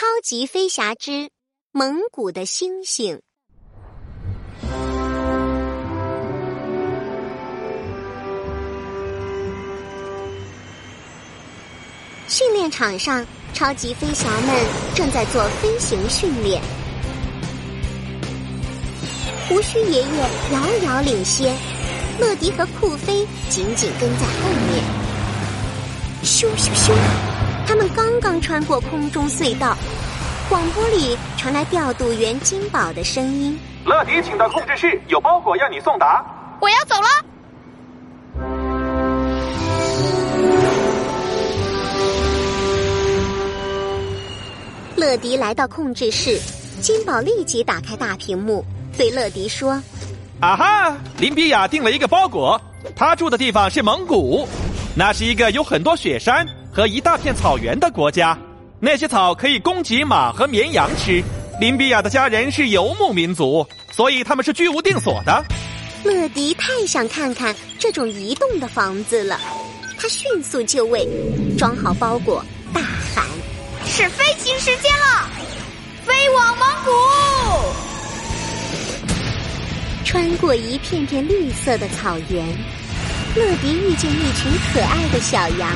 超级飞侠之蒙古的星星。训练场上，超级飞侠们正在做飞行训练。胡须爷爷遥遥领先，乐迪和酷飞紧紧跟在后面。咻咻咻！他们刚刚穿过空中隧道，广播里传来调度员金宝的声音：“乐迪，请到控制室，有包裹要你送达。”我要走了。乐迪来到控制室，金宝立即打开大屏幕，对乐迪说：“啊哈，林比亚订了一个包裹，他住的地方是蒙古，那是一个有很多雪山和一大片草原的国家，那些草可以供给马和绵羊吃。林比亚的家人是游牧民族，所以他们是居无定所的。”乐迪太想看看这种移动的房子了，他迅速就位，装好包裹，大喊。是飞行时间了，飞往蒙古。穿过一片片绿色的草原，乐迪遇见一群可爱的小羊，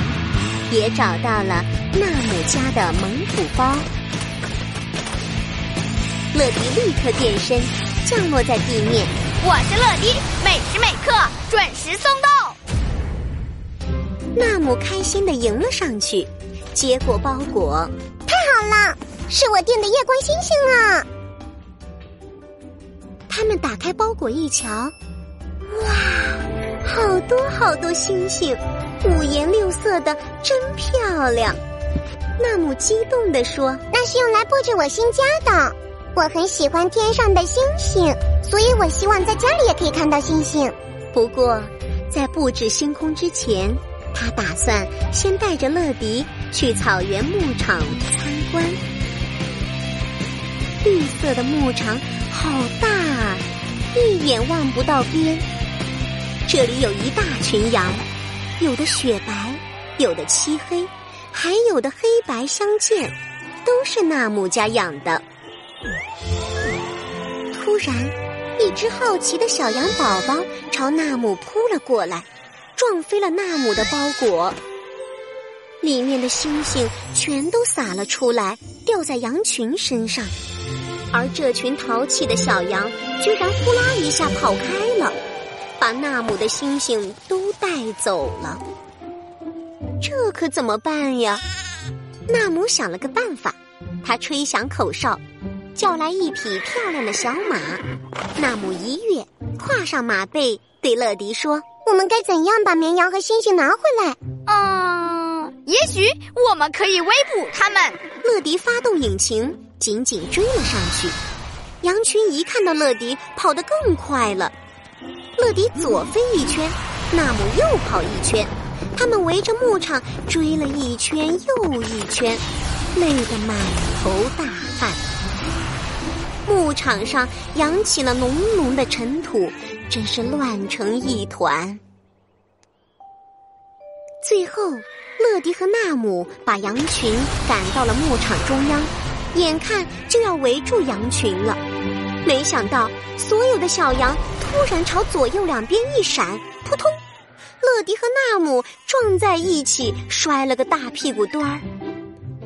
也找到了纳姆家的蒙古包。乐迪立刻变身，降落在地面。我是乐迪，每时每刻准时送到。纳姆开心的迎了上去。接过包裹，太好了，是我订的夜光星星啊！他们打开包裹一瞧，哇，好多好多星星，五颜六色的，真漂亮！纳姆激动地说：“那是用来布置我新家的。我很喜欢天上的星星，所以我希望在家里也可以看到星星。不过，在布置星空之前。”他打算先带着乐迪去草原牧场参观。绿色的牧场好大啊，一眼望不到边。这里有一大群羊，有的雪白，有的漆黑，还有的黑白相间，都是纳姆家养的。突然，一只好奇的小羊宝宝朝纳姆扑了过来。撞飞了纳姆的包裹，里面的星星全都洒了出来，掉在羊群身上。而这群淘气的小羊居然呼啦一下跑开了，把纳姆的星星都带走了。这可怎么办呀？纳姆想了个办法，他吹响口哨，叫来一匹漂亮的小马。纳姆一跃，跨上马背，对乐迪说。我们该怎样把绵羊和星星拿回来？嗯，也许我们可以围捕他们。乐迪发动引擎，紧紧追了上去。羊群一看到乐迪，跑得更快了。乐迪左飞一圈，纳姆右跑一圈，他们围着牧场追了一圈又一圈，累得满头大汗。牧场上扬起了浓浓的尘土。真是乱成一团。最后，乐迪和纳姆把羊群赶到了牧场中央，眼看就要围住羊群了。没想到，所有的小羊突然朝左右两边一闪，扑通！乐迪和纳姆撞在一起，摔了个大屁股墩儿。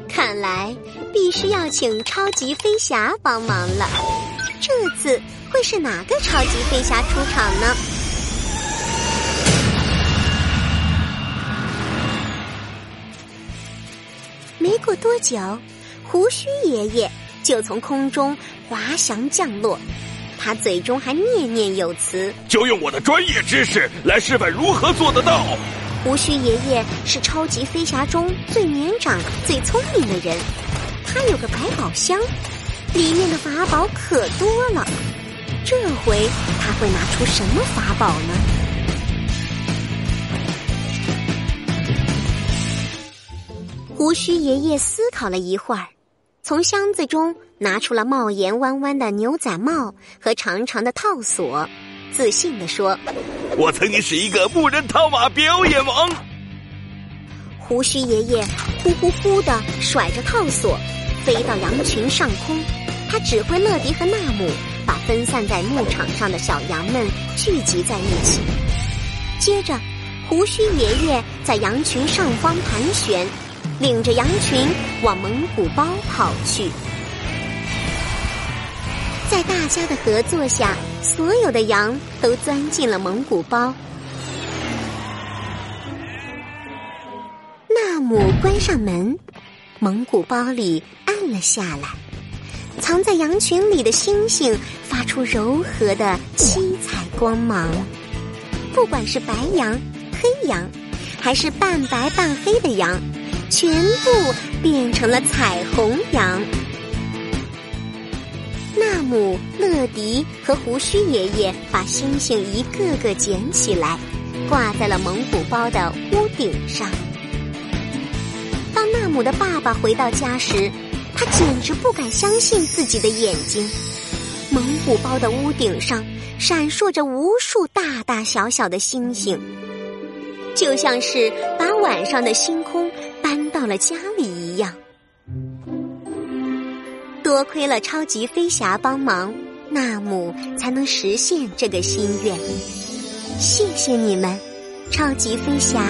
看来，必须要请超级飞侠帮忙了。这次。会是哪个超级飞侠出场呢？没过多久，胡须爷爷就从空中滑翔降落，他嘴中还念念有词：“就用我的专业知识来示范如何做得到。”胡须爷爷是超级飞侠中最年长、最聪明的人，他有个百宝箱，里面的法宝可多了。这回他会拿出什么法宝呢？胡须爷爷思考了一会儿，从箱子中拿出了帽檐弯弯的牛仔帽和长长的套索，自信地说：“我曾经是一个牧人套马表演王。”胡须爷爷呼呼呼的甩着套索，飞到羊群上空，他指挥乐迪和纳姆把分散在牧场上的小羊们聚集在一起。接着，胡须爷爷在羊群上方盘旋，领着羊群往蒙古包跑去。在大家的合作下，所有的羊都钻进了蒙古包。纳姆关上门，蒙古包里暗了下来。藏在羊群里的星星发出柔和的七彩光芒。不管是白羊、黑羊，还是半白半黑的羊，全部变成了彩虹羊。纳姆、乐迪和胡须爷爷把星星一个个捡起来，挂在了蒙古包的屋顶上。当纳姆的爸爸回到家时，他简直不敢相信自己的眼睛。蒙古包的屋顶上闪烁着无数大大小小的星星，就像是把晚上的星空了家里一样。多亏了超级飞侠帮忙，纳姆才能实现这个心愿。谢谢你们，超级飞侠。